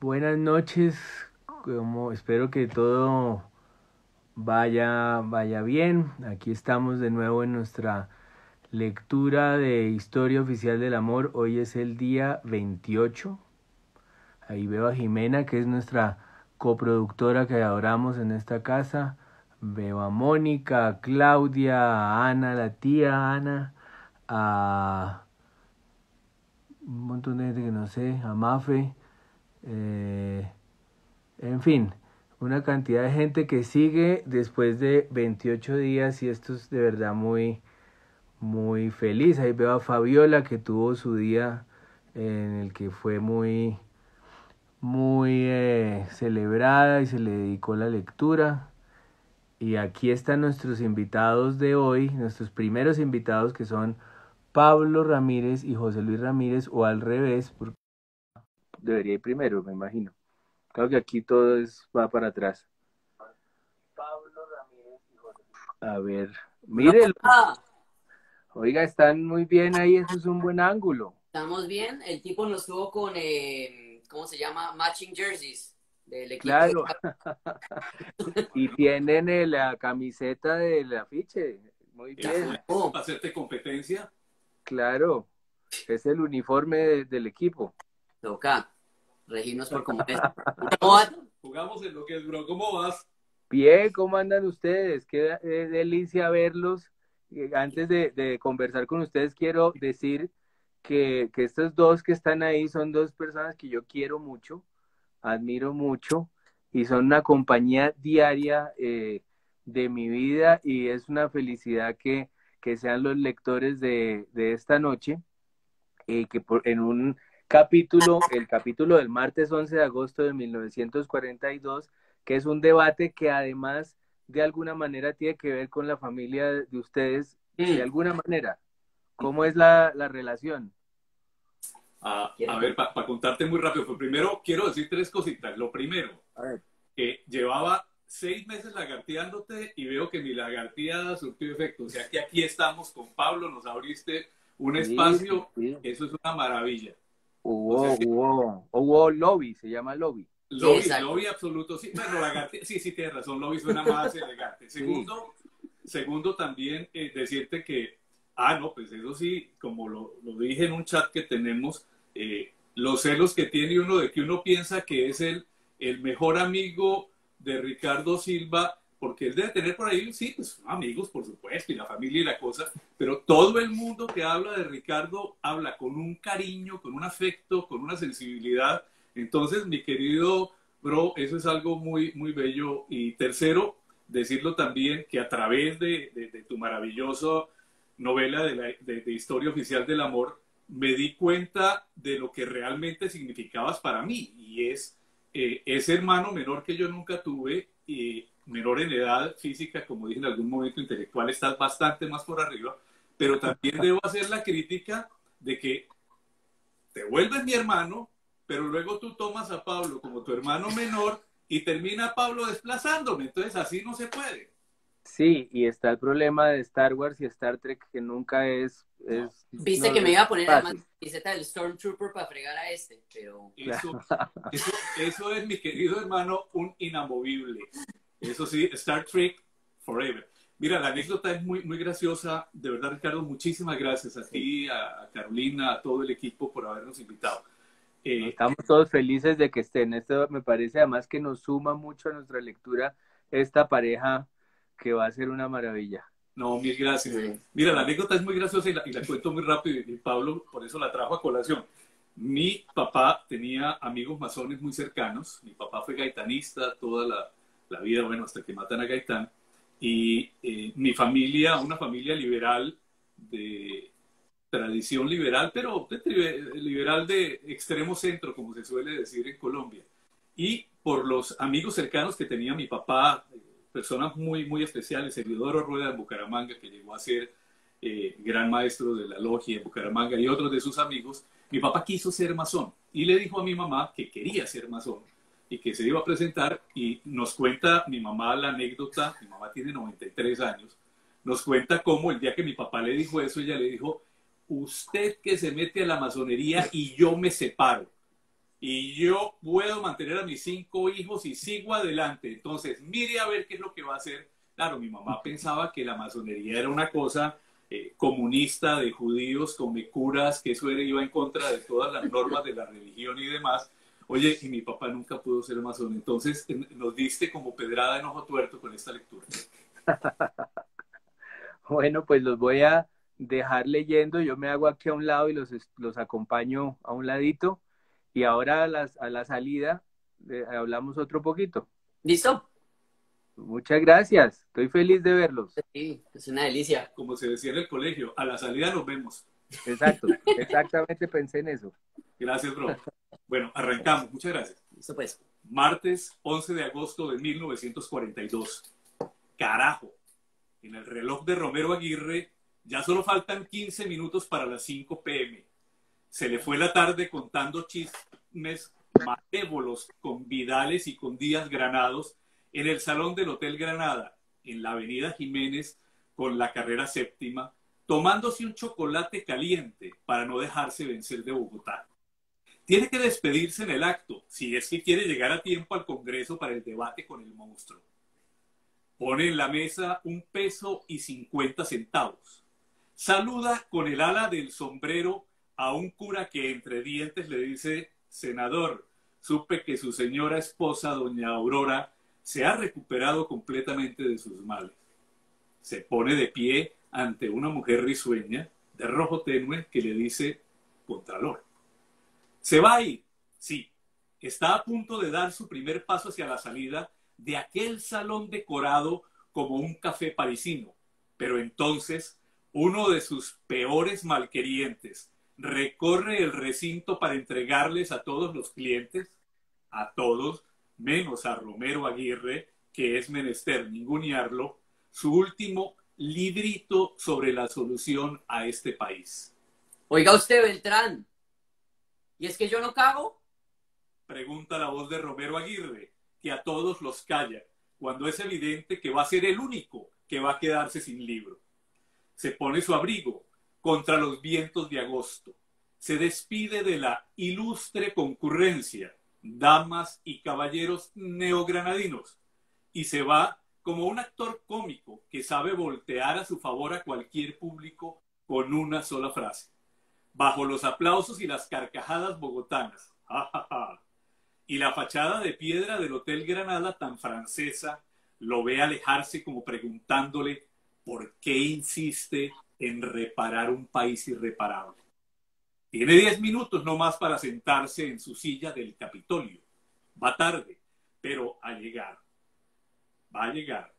Buenas noches, como espero que todo vaya, vaya bien. Aquí estamos de nuevo en nuestra lectura de Historia Oficial del Amor. Hoy es el día 28. Ahí veo a Jimena, que es nuestra coproductora que adoramos en esta casa. Veo a Mónica, a Claudia, a Ana, la tía Ana, a un montón de gente que no sé, a Mafe. Eh, en fin, una cantidad de gente que sigue después de 28 días y esto es de verdad muy, muy feliz. Ahí veo a Fabiola que tuvo su día en el que fue muy, muy eh, celebrada y se le dedicó la lectura. Y aquí están nuestros invitados de hoy, nuestros primeros invitados que son Pablo Ramírez y José Luis Ramírez, o al revés, debería ir primero, me imagino. Claro que aquí todo es, va para atrás. Pablo Ramírez y José A ver, mírenlo. Oiga, están muy bien ahí, eso es un buen ángulo. Estamos bien, el tipo nos tuvo con, eh, ¿cómo se llama? Matching jerseys del equipo. Claro. y tienen la camiseta del afiche. Muy bien. ¿Para hacerte competencia? Claro, es el uniforme del equipo. Toca regirnos por como es. Jugamos en lo que es, bro. ¿Cómo vas? Bien, ¿cómo andan ustedes? Qué delicia verlos. Eh, antes de, conversar con ustedes, quiero decir que, que, estos dos que están ahí son dos personas que yo quiero mucho, admiro mucho y son una compañía diaria eh, de mi vida y es una felicidad que, que sean los lectores de, de esta noche, y eh, que por, en un capítulo, el capítulo del martes 11 de agosto de 1942, que es un debate que además de alguna manera tiene que ver con la familia de ustedes, de mm. alguna manera. ¿Cómo es la, la relación? Ah, a ver, para contarte muy rápido, pues primero quiero decir tres cositas. Lo primero, que llevaba seis meses lagarteándote y veo que mi lagarteada surtió efecto. O sea que aquí estamos con Pablo, nos abriste un espacio, eso es una maravilla. Hubo, hubo, hubo lobby, se llama lobby. Lobby, lobby absoluto, sí, bueno, sí, sí, tienes razón, lobby suena más elegante. Segundo, segundo también eh, decirte que, ah, no, pues eso sí, como lo, lo dije en un chat que tenemos, eh, los celos que tiene uno de que uno piensa que es el, el mejor amigo de Ricardo Silva porque él debe tener por ahí, sí, pues amigos, por supuesto, y la familia y la cosa, pero todo el mundo que habla de Ricardo habla con un cariño, con un afecto, con una sensibilidad. Entonces, mi querido bro, eso es algo muy, muy bello. Y tercero, decirlo también que a través de, tu maravillosa novela de, Historia Oficial del Amor, me di cuenta de lo que realmente significabas para mí, y es eh, ese hermano menor que yo nunca tuve. Y menor en edad física, como dije en algún momento intelectual, estás bastante más por arriba, pero también debo hacer la crítica de que te vuelves mi hermano, pero luego tú tomas a Pablo como tu hermano menor y termina Pablo desplazándome, entonces así no se puede. Sí, y está el problema de Star Wars y Star Trek que nunca es... Viste que me iba a poner la camiseta del Stormtrooper para fregar a este, pero... Eso, eso es, mi querido hermano, un inamovible. Eso sí, Star Trek Forever. Mira, la anécdota es muy, muy graciosa. De verdad, Ricardo, muchísimas gracias a ti, a Carolina, a todo el equipo por habernos invitado. Eh, Estamos todos felices de que estén. Esto me parece además que nos suma mucho a nuestra lectura esta pareja que va a ser una maravilla. No, mil gracias. Mira, la anécdota es muy graciosa y la, y la cuento muy rápido y Pablo por eso la trajo a colación. Mi papá tenía amigos masones muy cercanos. Mi papá fue gaitanista toda la, la vida, bueno, hasta que matan a Gaitán. Y eh, mi familia, una familia liberal, de tradición liberal, pero liberal de extremo centro, como se suele decir en Colombia. Y por los amigos cercanos que tenía mi papá, personas muy, muy especiales, Eliodoro Rueda de Bucaramanga, que llegó a ser eh, gran maestro de la logia en Bucaramanga, y otros de sus amigos, mi papá quiso ser masón y le dijo a mi mamá que quería ser masón y que se iba a presentar y nos cuenta mi mamá la anécdota, mi mamá tiene 93 años, nos cuenta cómo el día que mi papá le dijo eso, ella le dijo, usted que se mete a la masonería y yo me separo. y yo puedo mantener a mis cinco hijos y sigo adelante. Entonces, mire a ver qué es lo que va a hacer. Claro, mi mamá pensaba que la masonería era una cosa eh, comunista de judíos con curas, que eso era, iba en contra de todas las normas de la religión y demás. Oye, y mi papá nunca pudo ser masón. Entonces, nos diste como pedrada en ojo tuerto con esta lectura. bueno, pues los voy a dejar leyendo. Yo me hago aquí a un lado y los, los acompaño a un ladito. Y ahora a, las, a la salida eh, hablamos otro poquito. ¿Listo? Muchas gracias. Estoy feliz de verlos. Sí, es una delicia. Como se decía en el colegio, a la salida nos vemos. Exacto, exactamente pensé en eso. Gracias, bro. Bueno, arrancamos. Muchas gracias. Listo, pues. Martes 11 de agosto de 1942. Carajo. En el reloj de Romero Aguirre ya solo faltan 15 minutos para las 5 pm. Se le fue la tarde contando chismes malévolos con Vidales y con Díaz Granados en el salón del Hotel Granada, en la Avenida Jiménez, con la carrera séptima, tomándose un chocolate caliente para no dejarse vencer de Bogotá. Tiene que despedirse en el acto, si es que quiere llegar a tiempo al Congreso para el debate con el monstruo. Pone en la mesa un peso y cincuenta centavos. Saluda con el ala del sombrero a un cura que entre dientes le dice, senador, supe que su señora esposa, doña Aurora, se ha recuperado completamente de sus males. Se pone de pie ante una mujer risueña, de rojo tenue, que le dice, Contralor. ¿Se va a ir? Sí. Está a punto de dar su primer paso hacia la salida de aquel salón decorado como un café parisino. Pero entonces, uno de sus peores malquerientes recorre el recinto para entregarles a todos los clientes, a todos, menos a Romero Aguirre, que es menester ningunearlo, su último librito sobre la solución a este país. Oiga usted, Beltrán, ¿y es que yo no cago? Pregunta la voz de Romero Aguirre, que a todos los calla, cuando es evidente que va a ser el único que va a quedarse sin libro. Se pone su abrigo contra los vientos de agosto. Se despide de la ilustre concurrencia damas y caballeros neogranadinos, y se va como un actor cómico que sabe voltear a su favor a cualquier público con una sola frase, bajo los aplausos y las carcajadas bogotanas. y la fachada de piedra del Hotel Granada, tan francesa, lo ve alejarse como preguntándole por qué insiste en reparar un país irreparable. Tiene diez minutos no más para sentarse en su silla del Capitolio. Va tarde, pero a llegar. Va a llegar.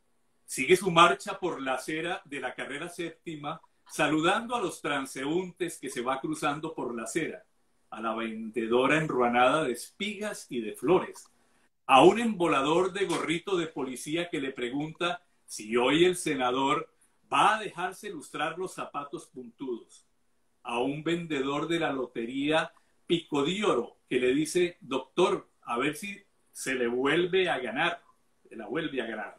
Sigue su marcha por la acera de la carrera séptima, saludando a los transeúntes que se va cruzando por la acera, a la vendedora enruanada de espigas y de flores, a un embolador de gorrito de policía que le pregunta si hoy el senador va a dejarse lustrar los zapatos puntudos a un vendedor de la lotería Pico de Oro que le dice, doctor, a ver si se le vuelve a ganar, la vuelve a ganar.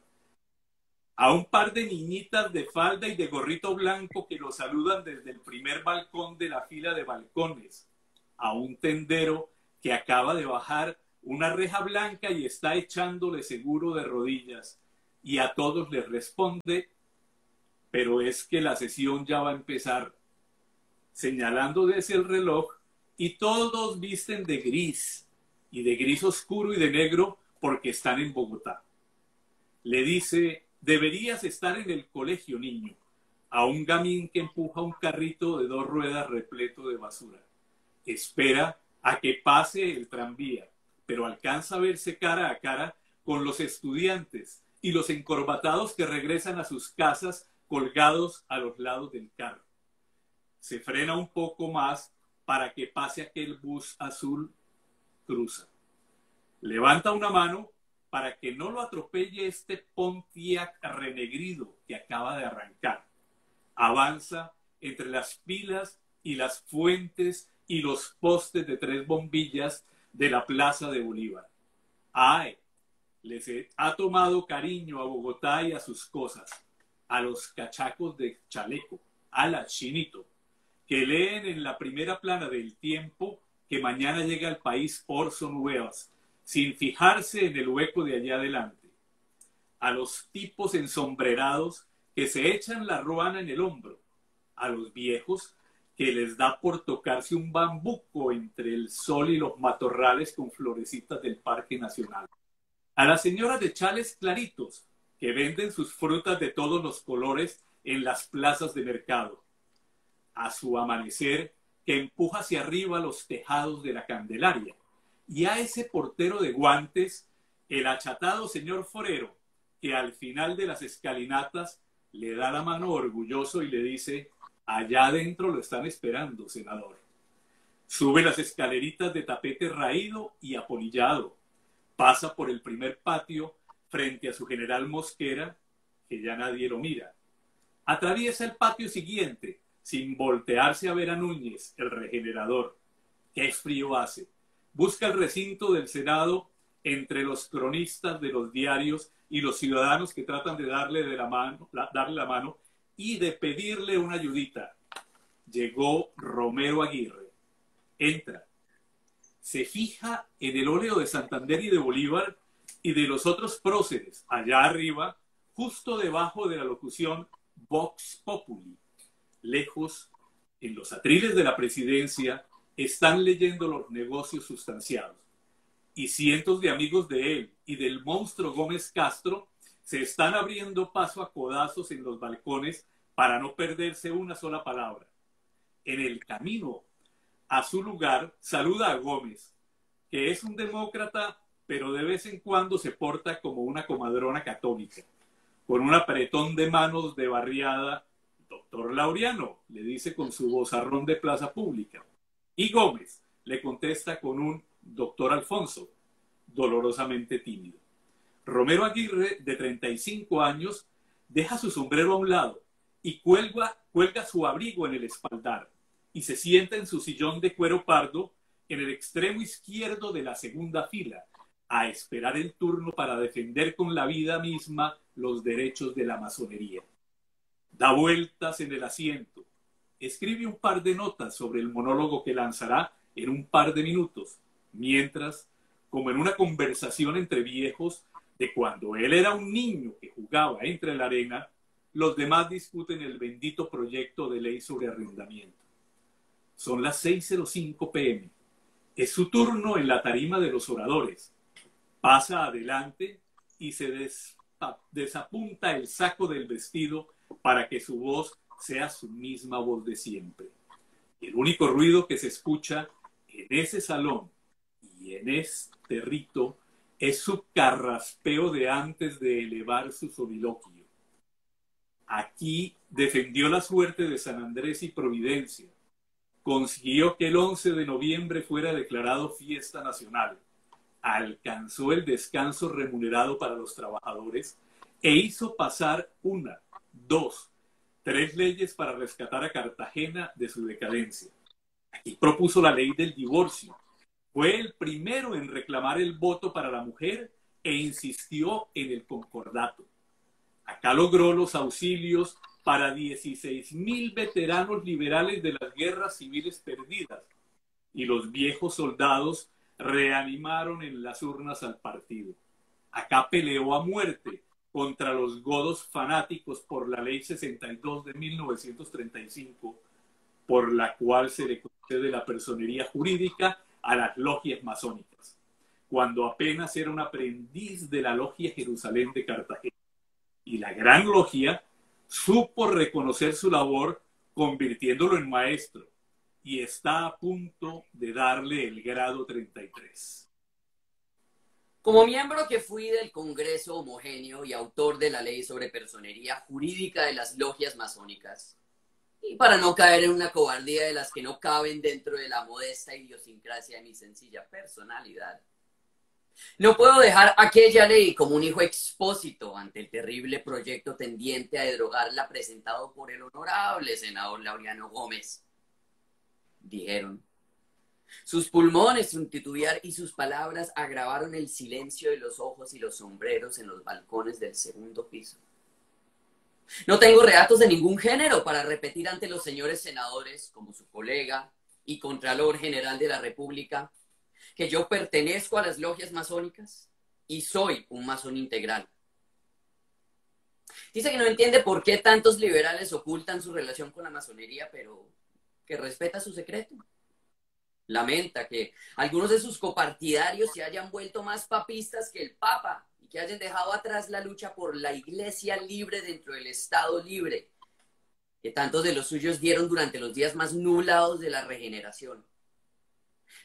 A un par de niñitas de falda y de gorrito blanco que lo saludan desde el primer balcón de la fila de balcones. A un tendero que acaba de bajar una reja blanca y está echándole seguro de rodillas. Y a todos les responde, pero es que la sesión ya va a empezar señalando desde el reloj, y todos visten de gris, y de gris oscuro y de negro, porque están en Bogotá. Le dice, deberías estar en el colegio, niño, a un gamín que empuja un carrito de dos ruedas repleto de basura. Espera a que pase el tranvía, pero alcanza a verse cara a cara con los estudiantes y los encorbatados que regresan a sus casas colgados a los lados del carro se frena un poco más para que pase aquel bus azul, cruza. Levanta una mano para que no lo atropelle este Pontiac renegrido que acaba de arrancar. Avanza entre las pilas y las fuentes y los postes de tres bombillas de la Plaza de Bolívar. ¡Ay! Les ha tomado cariño a Bogotá y a sus cosas, a los cachacos de chaleco, a chinito, que leen en la primera plana del tiempo que mañana llega al país Orson Welles, sin fijarse en el hueco de allá adelante. A los tipos ensombrerados que se echan la ruana en el hombro. A los viejos que les da por tocarse un bambuco entre el sol y los matorrales con florecitas del Parque Nacional. A las señoras de chales claritos que venden sus frutas de todos los colores en las plazas de mercado. A su amanecer que empuja hacia arriba los tejados de la Candelaria. Y a ese portero de guantes, el achatado señor Forero, que al final de las escalinatas le da la mano orgulloso y le dice, allá adentro lo están esperando, senador. Sube las escaleritas de tapete raído y apolillado. Pasa por el primer patio frente a su general Mosquera, que ya nadie lo mira. Atraviesa el patio siguiente, sin voltearse a ver a Núñez, el regenerador. Qué frío hace. Busca el recinto del Senado entre los cronistas de los diarios y los ciudadanos que tratan de darle, de la mano, darle la mano y de pedirle una ayudita. Llegó Romero Aguirre. Entra. Se fija en el óleo de Santander y de Bolívar y de los otros próceres, allá arriba, justo debajo de la locución Vox Populi lejos, en los atriles de la presidencia, están leyendo los negocios sustanciados. Y cientos de amigos de él y del monstruo Gómez Castro se están abriendo paso a codazos en los balcones para no perderse una sola palabra. En el camino a su lugar saluda a Gómez, que es un demócrata, pero de vez en cuando se porta como una comadrona católica, con un apretón de manos de barriada Doctor Laureano, le dice con su vozarrón de plaza pública. Y Gómez le contesta con un doctor Alfonso, dolorosamente tímido. Romero Aguirre, de 35 años, deja su sombrero a un lado y cuelga, cuelga su abrigo en el espaldar y se sienta en su sillón de cuero pardo en el extremo izquierdo de la segunda fila, a esperar el turno para defender con la vida misma los derechos de la masonería da vueltas en el asiento, escribe un par de notas sobre el monólogo que lanzará en un par de minutos, mientras, como en una conversación entre viejos, de cuando él era un niño que jugaba entre la arena, los demás discuten el bendito proyecto de ley sobre arrendamiento. Son las 6.05 pm. Es su turno en la tarima de los oradores. Pasa adelante y se desapunta el saco del vestido para que su voz sea su misma voz de siempre. El único ruido que se escucha en ese salón y en este rito es su carraspeo de antes de elevar su soliloquio. Aquí defendió la suerte de San Andrés y Providencia. Consiguió que el 11 de noviembre fuera declarado fiesta nacional. Alcanzó el descanso remunerado para los trabajadores e hizo pasar una, Dos, tres leyes para rescatar a Cartagena de su decadencia. Aquí propuso la ley del divorcio. Fue el primero en reclamar el voto para la mujer e insistió en el concordato. Acá logró los auxilios para 16 mil veteranos liberales de las guerras civiles perdidas y los viejos soldados reanimaron en las urnas al partido. Acá peleó a muerte contra los godos fanáticos por la ley 62 de 1935, por la cual se le concede la personería jurídica a las logias masónicas, cuando apenas era un aprendiz de la logia Jerusalén de Cartagena. Y la gran logia supo reconocer su labor convirtiéndolo en maestro y está a punto de darle el grado 33. Como miembro que fui del Congreso Homogéneo y autor de la ley sobre personería jurídica de las logias masónicas, y para no caer en una cobardía de las que no caben dentro de la modesta idiosincrasia de mi sencilla personalidad, no puedo dejar aquella ley como un hijo expósito ante el terrible proyecto tendiente a derogarla presentado por el honorable senador Laureano Gómez. Dijeron, sus pulmones, su titubear y sus palabras agravaron el silencio de los ojos y los sombreros en los balcones del segundo piso. No tengo relatos de ningún género para repetir ante los señores senadores, como su colega, y Contralor General de la República que yo pertenezco a las logias masónicas y soy un masón integral. Dice que no entiende por qué tantos liberales ocultan su relación con la masonería, pero que respeta su secreto. Lamenta que algunos de sus copartidarios se hayan vuelto más papistas que el Papa y que hayan dejado atrás la lucha por la iglesia libre dentro del Estado libre, que tantos de los suyos dieron durante los días más nublados de la regeneración.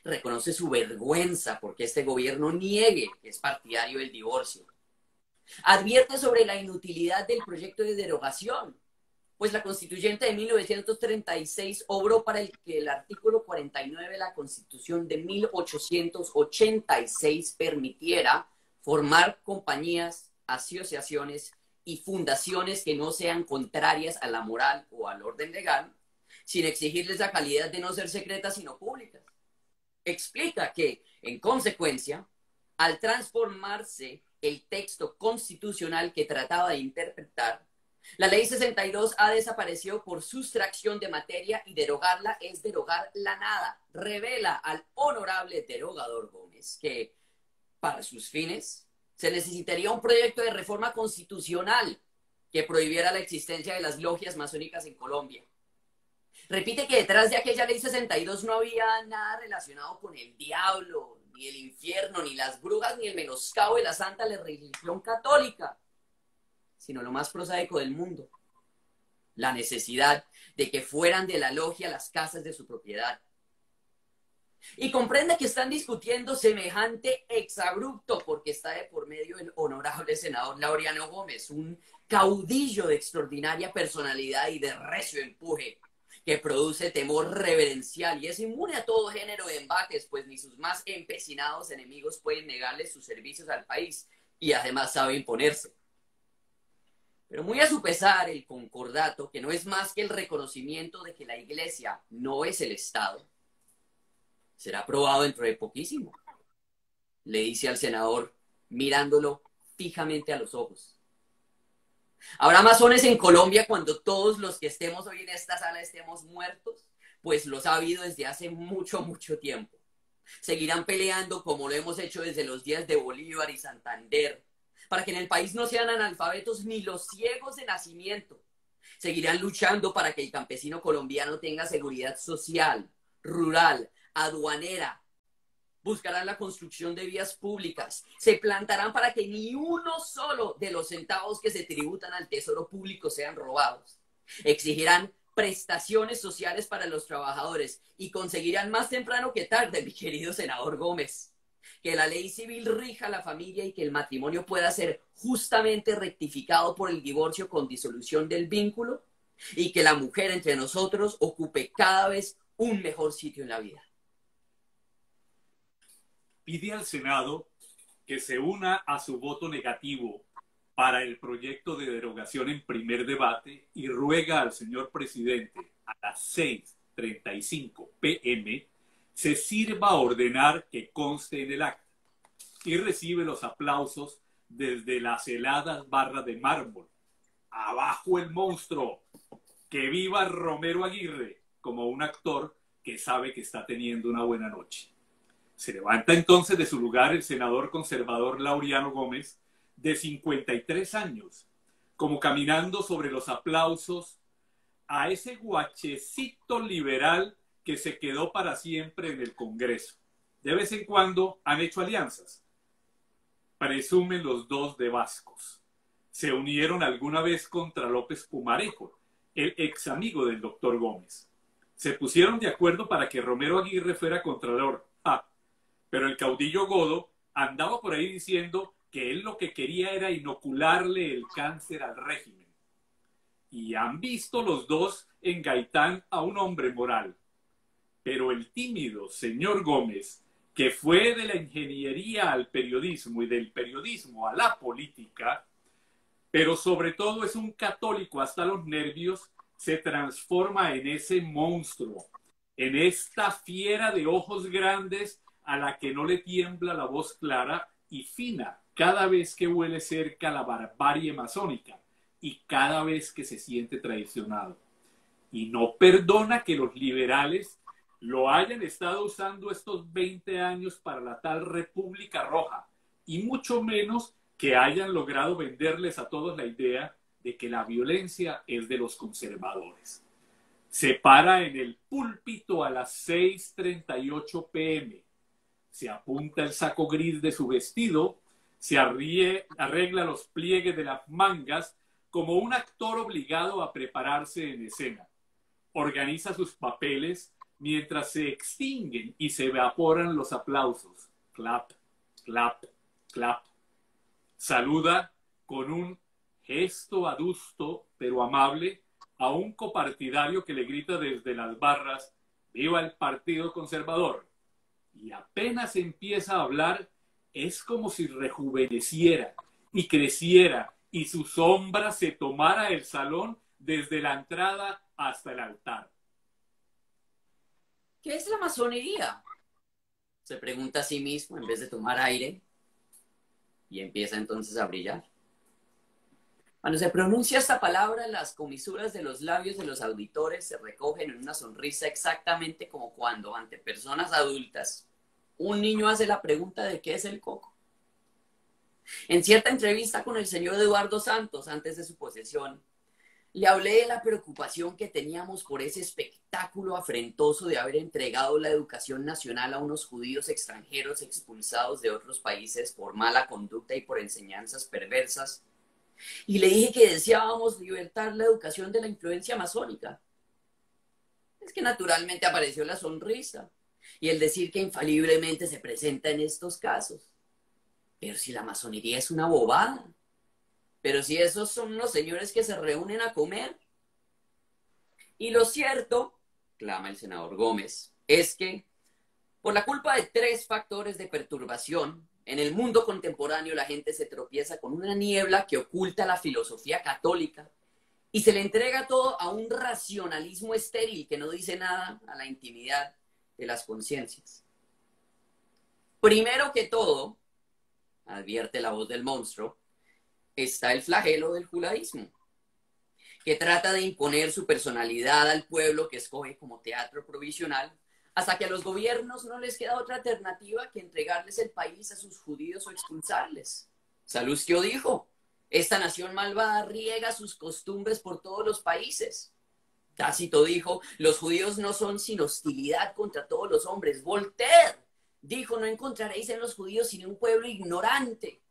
Reconoce su vergüenza porque este gobierno niegue que es partidario del divorcio. Advierte sobre la inutilidad del proyecto de derogación, pues la constituyente de 1936 obró para el que el artículo 49 de la constitución de 1886 permitiera formar compañías, asociaciones y fundaciones que no sean contrarias a la moral o al orden legal, sin exigirles la calidad de no ser secretas sino públicas. Explica que, en consecuencia, al transformarse el texto constitucional que trataba de interpretar, la ley 62 ha desaparecido por sustracción de materia y derogarla es derogar la nada. Revela al honorable derogador Gómez que, para sus fines, se necesitaría un proyecto de reforma constitucional que prohibiera la existencia de las logias masónicas en Colombia. Repite que detrás de aquella ley 62 no había nada relacionado con el diablo, ni el infierno, ni las brujas, ni el menoscabo de la santa religión católica, sino lo más prosaico del mundo, la necesidad de que fueran de la logia las casas de su propiedad. Y comprende que están discutiendo semejante exabrupto porque está de por medio el honorable senador Laureano Gómez, un caudillo de extraordinaria personalidad y de recio empuje, que produce temor reverencial y es inmune a todo género de embates, pues ni sus más empecinados enemigos pueden negarle sus servicios al país y además sabe imponerse. Pero muy a su pesar, el concordato, que no es más que el reconocimiento de que la Iglesia no es el Estado, será aprobado dentro de poquísimo, le dice al senador mirándolo fijamente a los ojos. Habrá masones en Colombia cuando todos los que estemos hoy en esta sala estemos muertos, pues los ha habido desde hace mucho, mucho tiempo. Seguirán peleando como lo hemos hecho desde los días de Bolívar y Santander, para que en el país no sean analfabetos ni los ciegos de nacimiento. Seguirán luchando para que el campesino colombiano tenga seguridad social, rural, aduanera, buscarán la construcción de vías públicas, se plantarán para que ni uno solo de los centavos que se tributan al tesoro público sean robados. Exigirán prestaciones sociales para los trabajadores y conseguirán más temprano que tarde, mi querido senador Gómez, que la ley civil rija la familia y que el matrimonio pueda ser justamente rectificado por el divorcio con disolución del vínculo y que la mujer entre nosotros ocupe cada vez un mejor sitio en la vida. Pide al Senado que se una a su voto negativo para el proyecto de derogación en primer debate y ruega al señor presidente a las 6.35 pm se sirva a ordenar que conste en el acta y recibe los aplausos desde las heladas barras de mármol. Abajo el monstruo, que viva Romero Aguirre como un actor que sabe que está teniendo una buena noche. Se levanta entonces de su lugar el senador conservador Laureano Gómez, de 53 años, como caminando sobre los aplausos a ese guachecito liberal que se quedó para siempre en el Congreso. De vez en cuando han hecho alianzas. Presumen los dos de Vascos. Se unieron alguna vez contra López Pumarejo, el ex amigo del doctor Gómez. Se pusieron de acuerdo para que Romero Aguirre fuera contralor. Ah, pero el caudillo Godo andaba por ahí diciendo que él lo que quería era inocularle el cáncer al régimen. Y han visto los dos en Gaitán a un hombre moral. Pero el tímido señor Gómez, que fue de la ingeniería al periodismo y del periodismo a la política, pero sobre todo es un católico hasta los nervios, se transforma en ese monstruo, en esta fiera de ojos grandes a la que no le tiembla la voz clara y fina cada vez que huele cerca la barbarie masónica y cada vez que se siente traicionado. Y no perdona que los liberales lo hayan estado usando estos 20 años para la tal República Roja y mucho menos que hayan logrado venderles a todos la idea de que la violencia es de los conservadores. Se para en el púlpito a las 6.38 pm, se apunta el saco gris de su vestido, se arregla los pliegues de las mangas como un actor obligado a prepararse en escena. Organiza sus papeles mientras se extinguen y se evaporan los aplausos. Clap, clap, clap. Saluda con un gesto adusto pero amable a un copartidario que le grita desde las barras, viva el Partido Conservador. Y apenas empieza a hablar, es como si rejuveneciera y creciera y su sombra se tomara el salón desde la entrada hasta el altar. ¿Qué es la masonería? Se pregunta a sí mismo en vez de tomar aire y empieza entonces a brillar. Cuando se pronuncia esta palabra, las comisuras de los labios de los auditores se recogen en una sonrisa exactamente como cuando ante personas adultas un niño hace la pregunta de qué es el coco. En cierta entrevista con el señor Eduardo Santos antes de su posesión, le hablé de la preocupación que teníamos por ese espectáculo afrentoso de haber entregado la educación nacional a unos judíos extranjeros expulsados de otros países por mala conducta y por enseñanzas perversas. Y le dije que deseábamos libertar la educación de la influencia masónica. Es que naturalmente apareció la sonrisa y el decir que infaliblemente se presenta en estos casos. Pero si la masonería es una bobada, pero si esos son los señores que se reúnen a comer. Y lo cierto, clama el senador Gómez, es que por la culpa de tres factores de perturbación, en el mundo contemporáneo la gente se tropieza con una niebla que oculta la filosofía católica y se le entrega todo a un racionalismo estéril que no dice nada a la intimidad de las conciencias. Primero que todo, advierte la voz del monstruo, está el flagelo del judaísmo, que trata de imponer su personalidad al pueblo que escoge como teatro provisional, hasta que a los gobiernos no les queda otra alternativa que entregarles el país a sus judíos o expulsarles. Salustio dijo, esta nación malvada riega sus costumbres por todos los países. Tácito dijo, los judíos no son sin hostilidad contra todos los hombres. Voltaire dijo, no encontraréis en los judíos sino un pueblo ignorante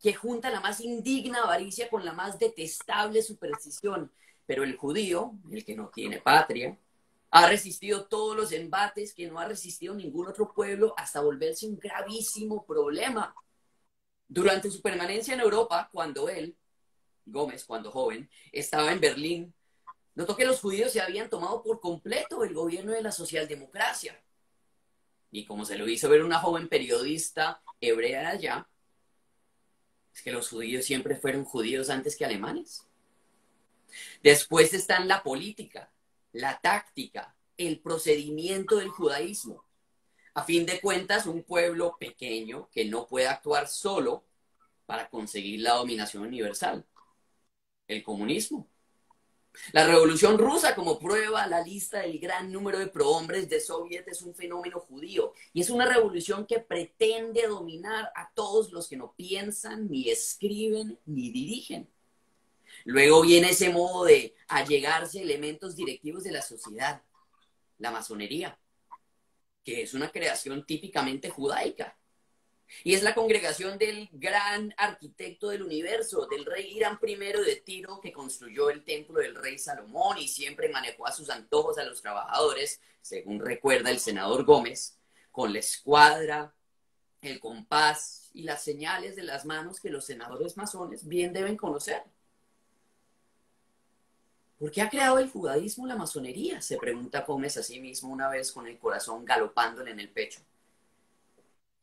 que junta la más indigna avaricia con la más detestable superstición. Pero el judío, el que no tiene patria, ha resistido todos los embates que no ha resistido ningún otro pueblo hasta volverse un gravísimo problema. Durante su permanencia en Europa, cuando él, Gómez, cuando joven, estaba en Berlín, notó que los judíos se habían tomado por completo el gobierno de la socialdemocracia. Y como se lo hizo ver una joven periodista hebrea allá, es que los judíos siempre fueron judíos antes que alemanes. Después están la política, la táctica, el procedimiento del judaísmo. A fin de cuentas, un pueblo pequeño que no puede actuar solo para conseguir la dominación universal. El comunismo. La revolución rusa, como prueba la lista del gran número de prohombres de Soviet, es un fenómeno judío y es una revolución que pretende dominar a todos los que no piensan, ni escriben, ni dirigen. Luego viene ese modo de allegarse elementos directivos de la sociedad, la masonería, que es una creación típicamente judaica. Y es la congregación del gran arquitecto del universo, del rey Irán I de Tiro, que construyó el templo del rey Salomón y siempre manejó a sus antojos a los trabajadores, según recuerda el senador Gómez, con la escuadra, el compás y las señales de las manos que los senadores masones bien deben conocer. ¿Por qué ha creado el judaísmo la masonería? Se pregunta Gómez a sí mismo una vez con el corazón galopándole en el pecho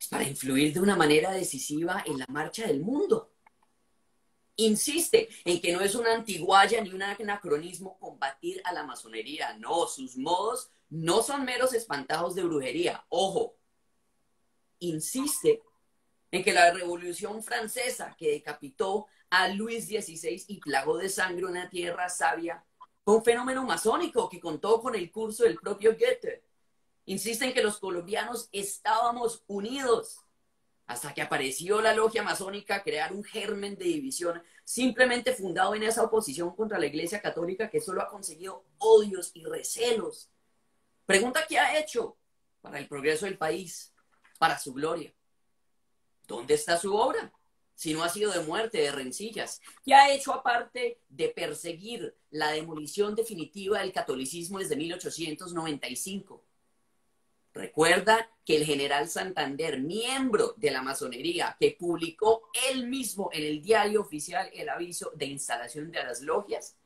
para influir de una manera decisiva en la marcha del mundo. Insiste en que no es una antiguaya ni un anacronismo combatir a la masonería. No, sus modos no son meros espantajos de brujería. Ojo, insiste en que la Revolución Francesa que decapitó a Luis XVI y plagó de sangre una tierra sabia fue un fenómeno masónico que contó con el curso del propio Goethe insiste en que los colombianos estábamos unidos hasta que apareció la logia masónica crear un germen de división simplemente fundado en esa oposición contra la Iglesia Católica que solo ha conseguido odios y recelos. Pregunta qué ha hecho para el progreso del país, para su gloria. ¿Dónde está su obra? Si no ha sido de muerte, de rencillas. ¿Qué ha hecho aparte de perseguir la demolición definitiva del catolicismo desde 1895? Recuerda que el general Santander, miembro de la masonería, que publicó él mismo en el diario oficial el aviso de instalación de las logias,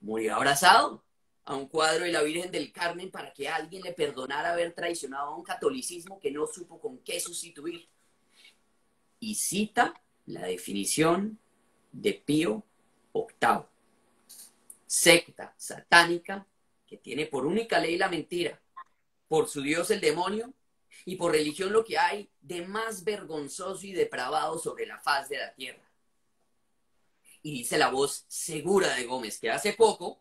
murió abrazado a un cuadro de la Virgen del Carmen para que alguien le perdonara haber traicionado a un catolicismo que no supo con qué sustituir. Y cita la definición de Pío VIII. Secta satánica que tiene por única ley la mentira por su Dios el demonio y por religión lo que hay de más vergonzoso y depravado sobre la faz de la tierra. Y dice la voz segura de Gómez que hace poco,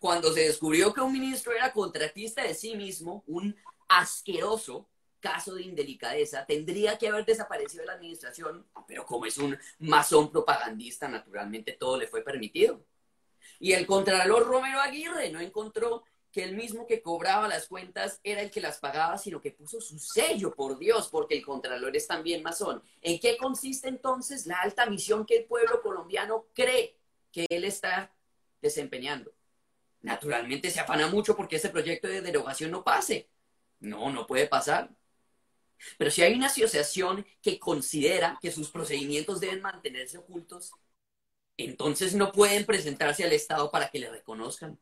cuando se descubrió que un ministro era contratista de sí mismo, un asqueroso caso de indelicadeza, tendría que haber desaparecido de la administración, pero como es un masón propagandista, naturalmente todo le fue permitido. Y el contralor Romero Aguirre no encontró el mismo que cobraba las cuentas era el que las pagaba, sino que puso su sello, por Dios, porque el Contralor es también masón. ¿En qué consiste entonces la alta misión que el pueblo colombiano cree que él está desempeñando? Naturalmente se afana mucho porque ese proyecto de derogación no pase. No, no puede pasar. Pero si hay una asociación que considera que sus procedimientos deben mantenerse ocultos, entonces no pueden presentarse al Estado para que le reconozcan.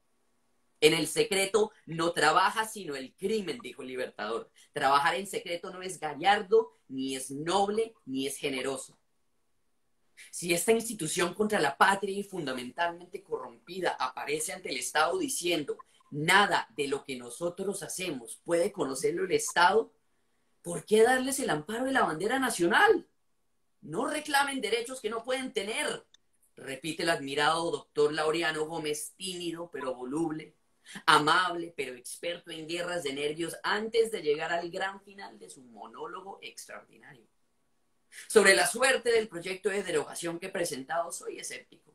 En el secreto no trabaja sino el crimen, dijo el libertador. Trabajar en secreto no es gallardo, ni es noble, ni es generoso. Si esta institución contra la patria y fundamentalmente corrompida aparece ante el Estado diciendo nada de lo que nosotros hacemos puede conocerlo el Estado, ¿por qué darles el amparo de la bandera nacional? No reclamen derechos que no pueden tener, repite el admirado doctor Laureano Gómez, tímido pero voluble amable pero experto en guerras de nervios antes de llegar al gran final de su monólogo extraordinario. Sobre la suerte del proyecto de derogación que he presentado soy escéptico,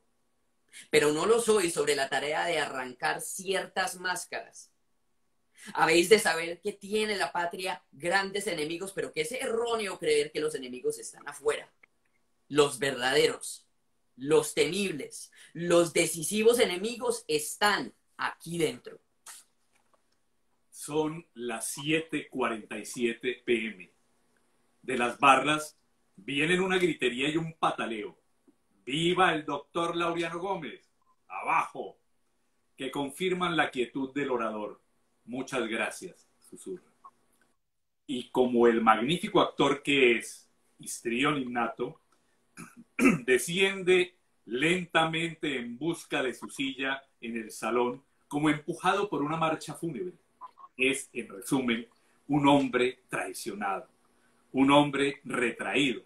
pero no lo soy sobre la tarea de arrancar ciertas máscaras. Habéis de saber que tiene la patria grandes enemigos, pero que es erróneo creer que los enemigos están afuera. Los verdaderos, los temibles, los decisivos enemigos están aquí dentro. Son las 7:47 pm. De las barras vienen una gritería y un pataleo. ¡Viva el doctor Laureano Gómez! ¡Abajo! Que confirman la quietud del orador. Muchas gracias, susurra. Y como el magnífico actor que es, histrión innato, desciende lentamente en busca de su silla en el salón como empujado por una marcha fúnebre. Es, en resumen, un hombre traicionado, un hombre retraído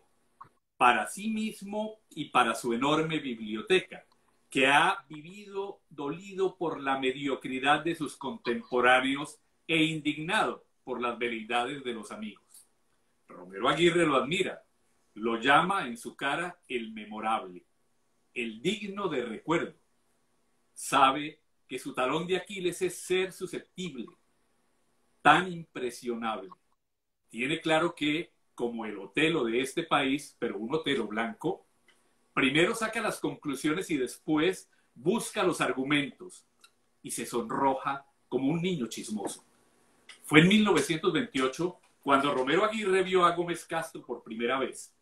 para sí mismo y para su enorme biblioteca, que ha vivido dolido por la mediocridad de sus contemporáneos e indignado por las veleidades de los amigos. Romero Aguirre lo admira, lo llama en su cara el memorable, el digno de recuerdo. Sabe que su talón de Aquiles es ser susceptible, tan impresionable. Tiene claro que, como el Otelo de este país, pero un Otelo blanco, primero saca las conclusiones y después busca los argumentos y se sonroja como un niño chismoso. Fue en 1928 cuando Romero Aguirre vio a Gómez Castro por primera vez.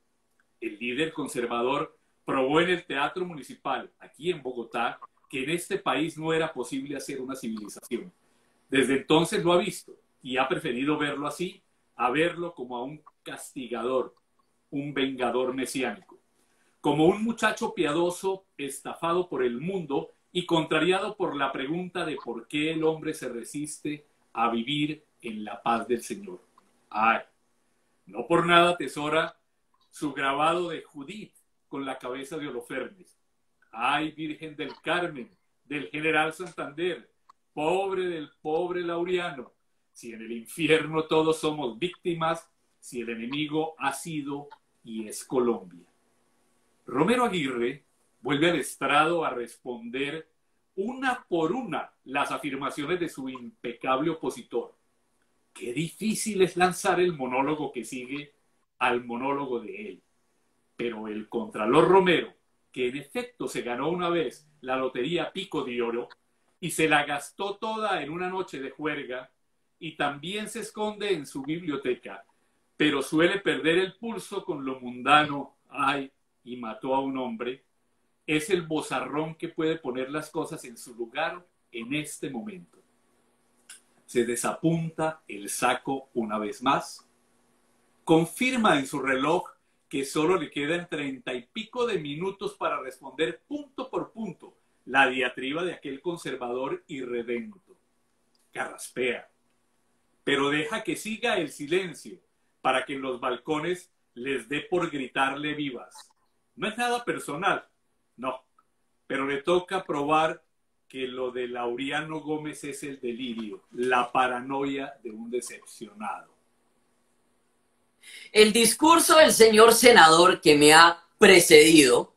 El líder conservador probó en el Teatro Municipal, aquí en Bogotá, que en este país no era posible hacer una civilización. Desde entonces lo ha visto y ha preferido verlo así a verlo como a un castigador, un vengador mesiánico, como un muchacho piadoso estafado por el mundo y contrariado por la pregunta de por qué el hombre se resiste a vivir en la paz del Señor. Ay, no por nada tesora su grabado de Judith con la cabeza de Holofernes Ay, Virgen del Carmen, del general Santander, pobre del pobre Laureano, si en el infierno todos somos víctimas, si el enemigo ha sido y es Colombia. Romero Aguirre vuelve al estrado a responder una por una las afirmaciones de su impecable opositor. Qué difícil es lanzar el monólogo que sigue al monólogo de él. Pero el Contralor Romero, que en efecto se ganó una vez la lotería Pico de Oro y se la gastó toda en una noche de juerga, y también se esconde en su biblioteca, pero suele perder el pulso con lo mundano, ay, y mató a un hombre, es el bozarrón que puede poner las cosas en su lugar en este momento. Se desapunta el saco una vez más, confirma en su reloj que solo le quedan treinta y pico de minutos para responder punto por punto la diatriba de aquel conservador irredento. Carraspea, pero deja que siga el silencio para que en los balcones les dé por gritarle vivas. No es nada personal, no, pero le toca probar que lo de Lauriano Gómez es el delirio, la paranoia de un decepcionado. El discurso del señor senador que me ha precedido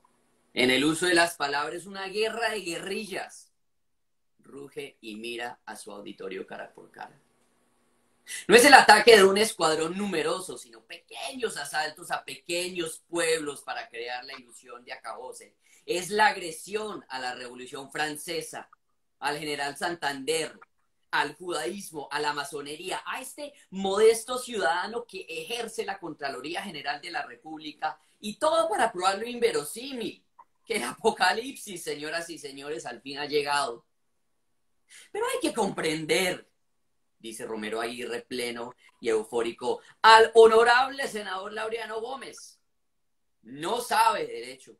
en el uso de las palabras una guerra de guerrillas. Ruge y mira a su auditorio cara por cara. No es el ataque de un escuadrón numeroso, sino pequeños asaltos a pequeños pueblos para crear la ilusión de acabose. Es la agresión a la Revolución Francesa, al general Santander, al judaísmo, a la masonería, a este modesto ciudadano que ejerce la Contraloría General de la República y todo para probar lo inverosímil, que el apocalipsis, señoras y señores, al fin ha llegado. Pero hay que comprender dice Romero Aguirre pleno y eufórico, al honorable senador Laureano Gómez. No sabe derecho.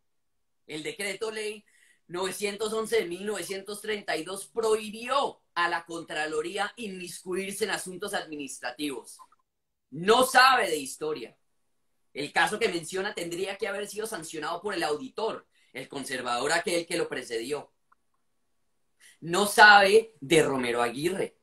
El decreto ley 911 de 1932 prohibió a la Contraloría inmiscuirse en asuntos administrativos. No sabe de historia. El caso que menciona tendría que haber sido sancionado por el auditor, el conservador aquel que lo precedió. No sabe de Romero Aguirre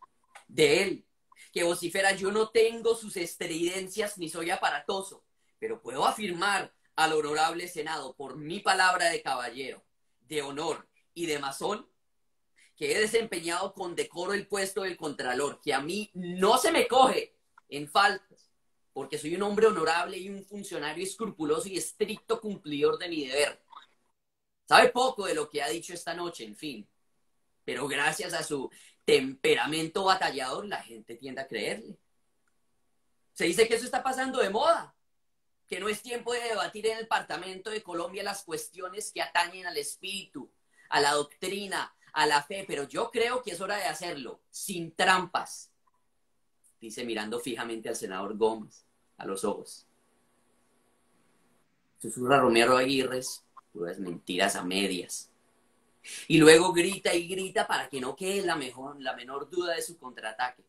de él, que vocifera, yo no tengo sus estridencias ni soy aparatoso, pero puedo afirmar al honorable Senado por mi palabra de caballero, de honor y de masón, que he desempeñado con decoro el puesto del Contralor, que a mí no se me coge en faltas, porque soy un hombre honorable y un funcionario escrupuloso y estricto cumplidor de mi deber. Sabe poco de lo que ha dicho esta noche, en fin, pero gracias a su temperamento batallador, la gente tiende a creerle. Se dice que eso está pasando de moda, que no es tiempo de debatir en el Parlamento de Colombia las cuestiones que atañen al espíritu, a la doctrina, a la fe, pero yo creo que es hora de hacerlo sin trampas, dice mirando fijamente al senador Gómez a los ojos. Susurra Romero Aguirre, puras mentiras a medias. Y luego grita y grita para que no quede la, mejor, la menor duda de su contraataque.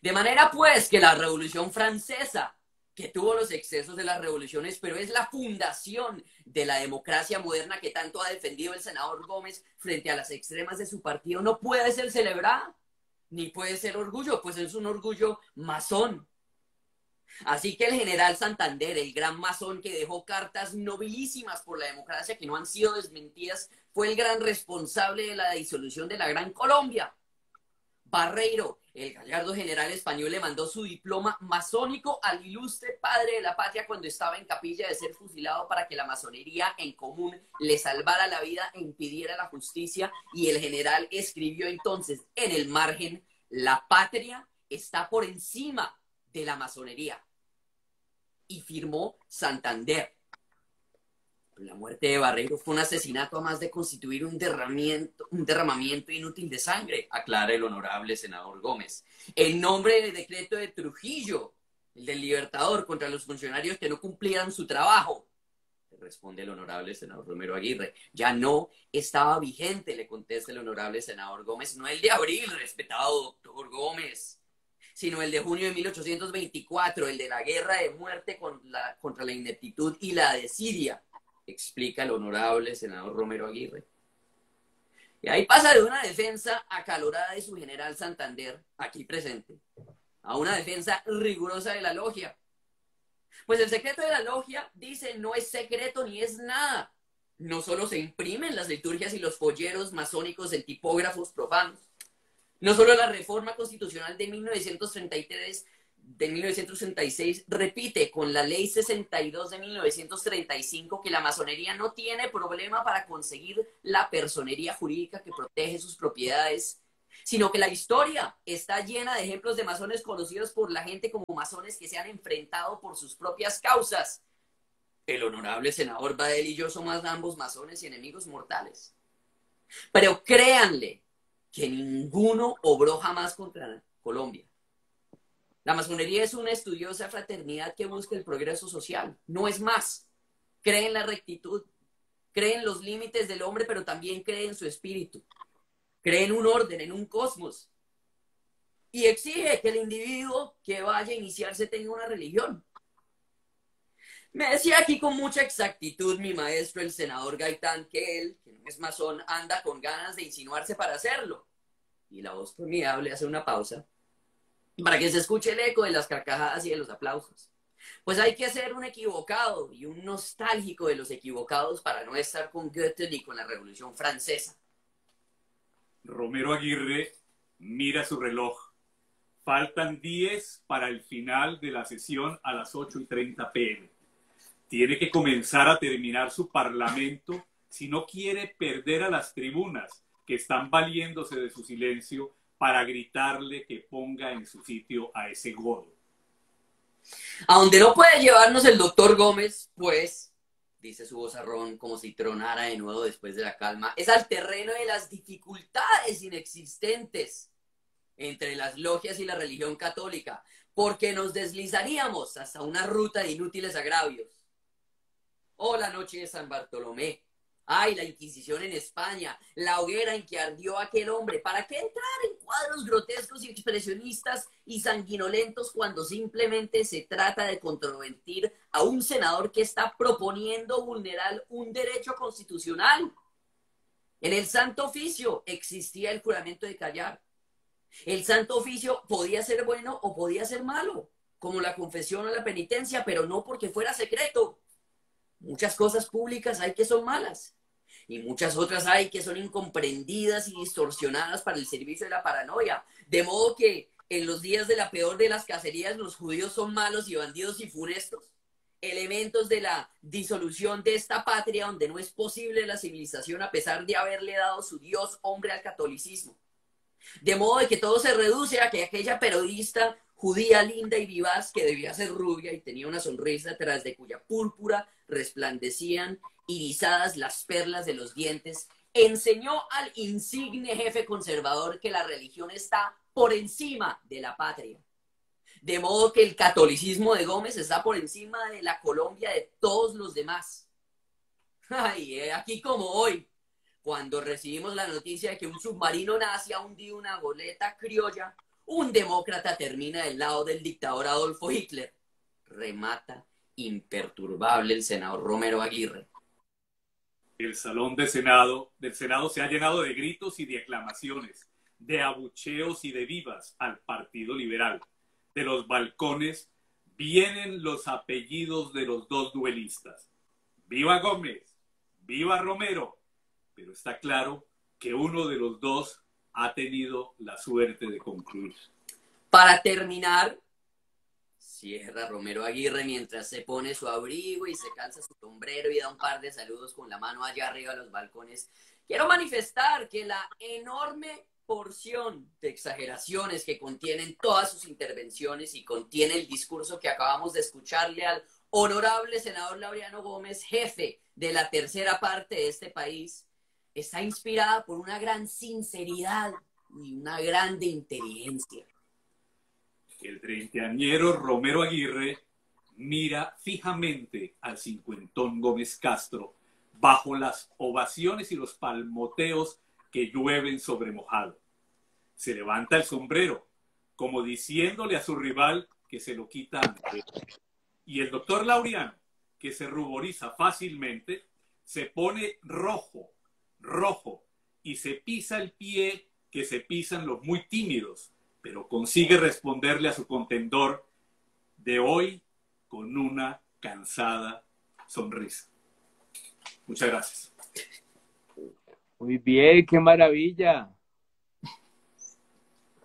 De manera pues que la Revolución Francesa, que tuvo los excesos de las revoluciones, pero es la fundación de la democracia moderna que tanto ha defendido el senador Gómez frente a las extremas de su partido, no puede ser celebrada, ni puede ser orgullo, pues es un orgullo masón. Así que el general Santander, el gran masón que dejó cartas nobilísimas por la democracia que no han sido desmentidas fue el gran responsable de la disolución de la Gran Colombia. Barreiro, el gallardo general español, le mandó su diploma masónico al ilustre padre de la patria cuando estaba en capilla de ser fusilado para que la masonería en común le salvara la vida e impidiera la justicia. Y el general escribió entonces en el margen, la patria está por encima de la masonería. Y firmó Santander la muerte de Barreiro fue un asesinato a más de constituir un derramamiento, un derramamiento inútil de sangre, aclara el honorable senador Gómez. En nombre del decreto de Trujillo, el del Libertador, contra los funcionarios que no cumplieran su trabajo, responde el honorable senador Romero Aguirre. Ya no estaba vigente, le contesta el honorable senador Gómez, no el de abril, respetado doctor Gómez, sino el de junio de 1824, el de la guerra de muerte contra la ineptitud y la desidia explica el honorable senador Romero Aguirre. Y ahí pasa de una defensa acalorada de su general Santander, aquí presente, a una defensa rigurosa de la logia. Pues el secreto de la logia dice no es secreto ni es nada. No solo se imprimen las liturgias y los folleros masónicos en tipógrafos profanos. No solo la reforma constitucional de 1933 de 1966 repite con la ley 62 de 1935 que la masonería no tiene problema para conseguir la personería jurídica que protege sus propiedades, sino que la historia está llena de ejemplos de masones conocidos por la gente como masones que se han enfrentado por sus propias causas. El honorable senador Badel y yo somos ambos masones y enemigos mortales. Pero créanle que ninguno obró jamás contra Colombia la masonería es una estudiosa fraternidad que busca el progreso social, no es más. Cree en la rectitud, cree en los límites del hombre, pero también cree en su espíritu. Cree en un orden, en un cosmos. Y exige que el individuo que vaya a iniciarse tenga una religión. Me decía aquí con mucha exactitud mi maestro, el senador Gaitán, que él, que no es masón, anda con ganas de insinuarse para hacerlo. Y la voz formidable hace una pausa para que se escuche el eco de las carcajadas y de los aplausos. Pues hay que ser un equivocado y un nostálgico de los equivocados para no estar con Goethe ni con la Revolución Francesa. Romero Aguirre mira su reloj. Faltan 10 para el final de la sesión a las 8 y 30 pm. Tiene que comenzar a terminar su parlamento si no quiere perder a las tribunas que están valiéndose de su silencio para gritarle que ponga en su sitio a ese godo. A donde no puede llevarnos el doctor Gómez, pues, dice su vozarrón como si tronara de nuevo después de la calma, es al terreno de las dificultades inexistentes entre las logias y la religión católica, porque nos deslizaríamos hasta una ruta de inútiles agravios. Oh, la noche de San Bartolomé, Ay, la Inquisición en España, la hoguera en que ardió aquel hombre. ¿Para qué entrar en cuadros grotescos y expresionistas y sanguinolentos cuando simplemente se trata de controvertir a un senador que está proponiendo vulnerar un derecho constitucional? En el Santo Oficio existía el juramento de callar. El Santo Oficio podía ser bueno o podía ser malo, como la confesión o la penitencia, pero no porque fuera secreto. Muchas cosas públicas hay que son malas y muchas otras hay que son incomprendidas y distorsionadas para el servicio de la paranoia. De modo que en los días de la peor de las cacerías los judíos son malos y bandidos y funestos, elementos de la disolución de esta patria donde no es posible la civilización a pesar de haberle dado su Dios hombre al catolicismo. De modo que todo se reduce a que aquella periodista judía linda y vivaz que debía ser rubia y tenía una sonrisa tras de cuya púrpura resplandecían irisadas las perlas de los dientes, enseñó al insigne jefe conservador que la religión está por encima de la patria. De modo que el catolicismo de Gómez está por encima de la Colombia de todos los demás. Ay, aquí como hoy, cuando recibimos la noticia de que un submarino nazi ha hundido una goleta criolla, un demócrata termina del lado del dictador Adolfo Hitler. Remata imperturbable el senador Romero Aguirre el salón de Senado, del Senado se ha llenado de gritos y de aclamaciones, de abucheos y de vivas al Partido Liberal. De los balcones vienen los apellidos de los dos duelistas. Viva Gómez, viva Romero, pero está claro que uno de los dos ha tenido la suerte de concluir. Para terminar, Cierra Romero Aguirre mientras se pone su abrigo y se calza su sombrero y da un par de saludos con la mano allá arriba a los balcones. Quiero manifestar que la enorme porción de exageraciones que contienen todas sus intervenciones y contiene el discurso que acabamos de escucharle al honorable senador Laureano Gómez, jefe de la tercera parte de este país, está inspirada por una gran sinceridad y una grande inteligencia el treintañero Romero Aguirre mira fijamente al cincuentón Gómez Castro bajo las ovaciones y los palmoteos que llueven sobre mojado. Se levanta el sombrero, como diciéndole a su rival que se lo quita antes. Y el doctor Laureano, que se ruboriza fácilmente, se pone rojo, rojo, y se pisa el pie que se pisan los muy tímidos, pero consigue responderle a su contendor de hoy con una cansada sonrisa. Muchas gracias. Muy bien, qué maravilla.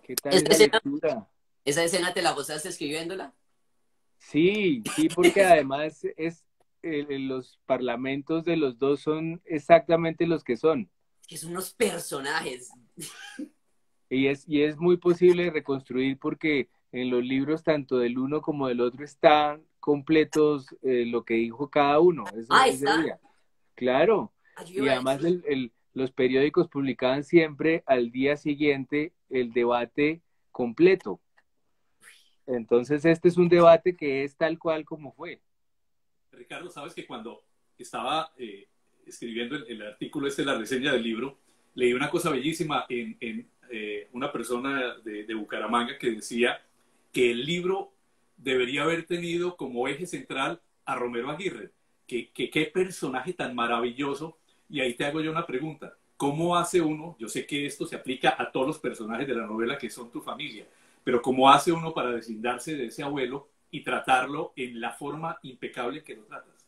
¿Qué tal esa escena- lectura? ¿Esa escena te la gozaste escribiéndola? Sí, sí, porque además es los parlamentos de los dos son exactamente los que son. Que son unos personajes. Y es, y es muy posible reconstruir porque en los libros tanto del uno como del otro están completos eh, lo que dijo cada uno. Eso- Ah, ¿está? día. Claro. Y además el- el- los periódicos publicaban siempre al día siguiente el debate completo. Entonces este es un debate que es tal cual como fue. Ricardo, sabes que cuando estaba eh, escribiendo el, el artículo este, la reseña del libro, leí una cosa bellísima en, en, eh, una persona de, de Bucaramanga que decía que el libro debería haber tenido como eje central a Romero Aguirre. Que, que qué personaje tan maravilloso. Y ahí te hago yo una pregunta. ¿Cómo hace uno? Yo sé que esto se aplica a todos los personajes de la novela que son tu familia, pero ¿cómo hace uno para deslindarse de ese abuelo y tratarlo en la forma impecable que lo tratas?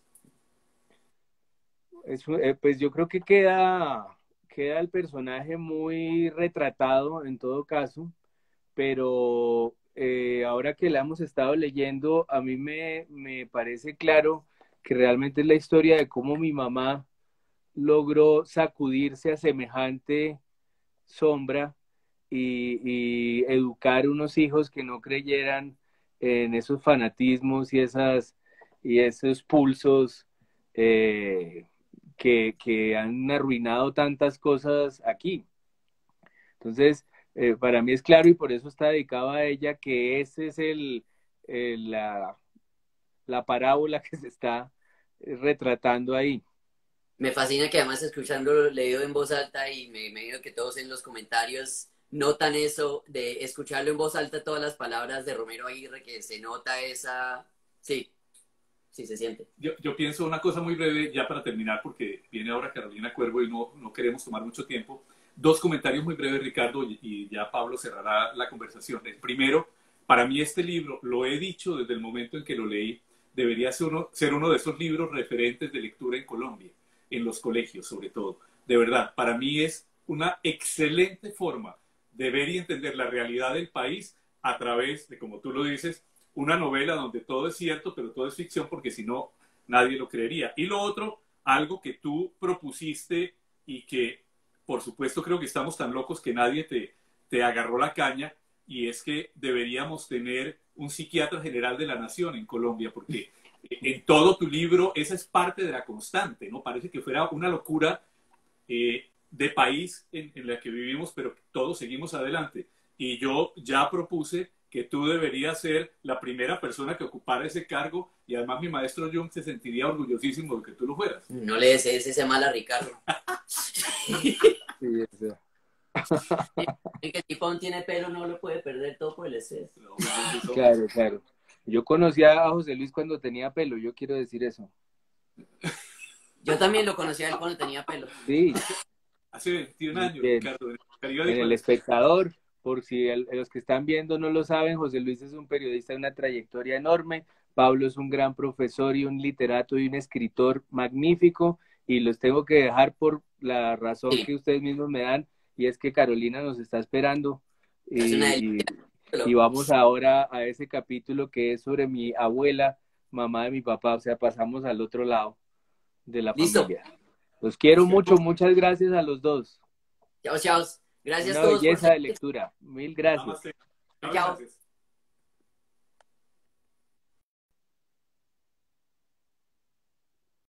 Eh, pues yo creo que queda, queda el personaje muy retratado en todo caso, pero eh, ahora que la hemos estado leyendo, a mí me, me parece claro que realmente es la historia de cómo mi mamá logró sacudirse a semejante sombra y, y educar unos hijos que no creyeran en esos fanatismos y, esas, y esos pulsos eh, que, han arruinado tantas cosas aquí. Entonces, eh, para mí es claro y por eso está dedicado a ella que ese es el, el la, la parábola que se está retratando ahí. Me fascina que además escuchando leído en voz alta y me imagino que todos en los comentarios notan eso de escucharlo en voz alta todas las palabras de Romero Aguirre, que se nota esa... Sí, Yo, pienso una cosa muy breve ya para terminar, porque viene ahora Carolina Cuervo y no, no queremos tomar mucho tiempo. Dos comentarios muy breves, Ricardo, y, y ya Pablo cerrará la conversación. El primero, para mí este libro, lo he dicho desde el momento en que lo leí, debería ser uno, ser uno de esos libros referentes de lectura en Colombia, en los colegios sobre todo. De verdad, para mí es una excelente forma de ver y entender la realidad del país a través de, como tú lo dices, una novela donde todo es cierto, pero todo es ficción, porque si no, nadie lo creería. Y lo otro, algo que tú propusiste y que, por supuesto, creo que estamos tan locos que nadie te, te agarró la caña, y es que deberíamos tener un psiquiatra general de la nación en Colombia, porque en todo tu libro esa es parte de la constante, ¿no? Parece que fuera una locura eh, de país en, en, la que vivimos, pero todos seguimos adelante. Y yo ya propuse que tú deberías ser la primera persona que ocupara ese cargo y además mi maestro Jung se sentiría orgullosísimo de que tú lo fueras. No le desees ese mal a Ricardo. Sí, eso. El que tipo aún tiene pelo no lo puede perder todo por el estrés. No, pues, Claro, claro. Yo conocía a José Luis cuando tenía pelo, yo quiero decir eso. Yo también lo conocí a él cuando tenía pelo. Sí, Hace 21 años. Ricardo, en. El Espectador, por si el- los que están viendo no lo saben, José Luis es un periodista de una trayectoria enorme, Pablo es un gran profesor y un literato y un escritor magnífico, y los tengo que dejar por la razón que ustedes mismos me dan, y es que Carolina nos está esperando. Y, Es una y- y vamos ahora a ese capítulo que es sobre mi abuela, mamá de mi papá, o sea, pasamos al otro lado de la Listo. familia. Los quiero mucho, muchas gracias a los dos. Chao, chao. Gracias a todos. por belleza de ser- lectura. Mil gracias. Chao. Gracias.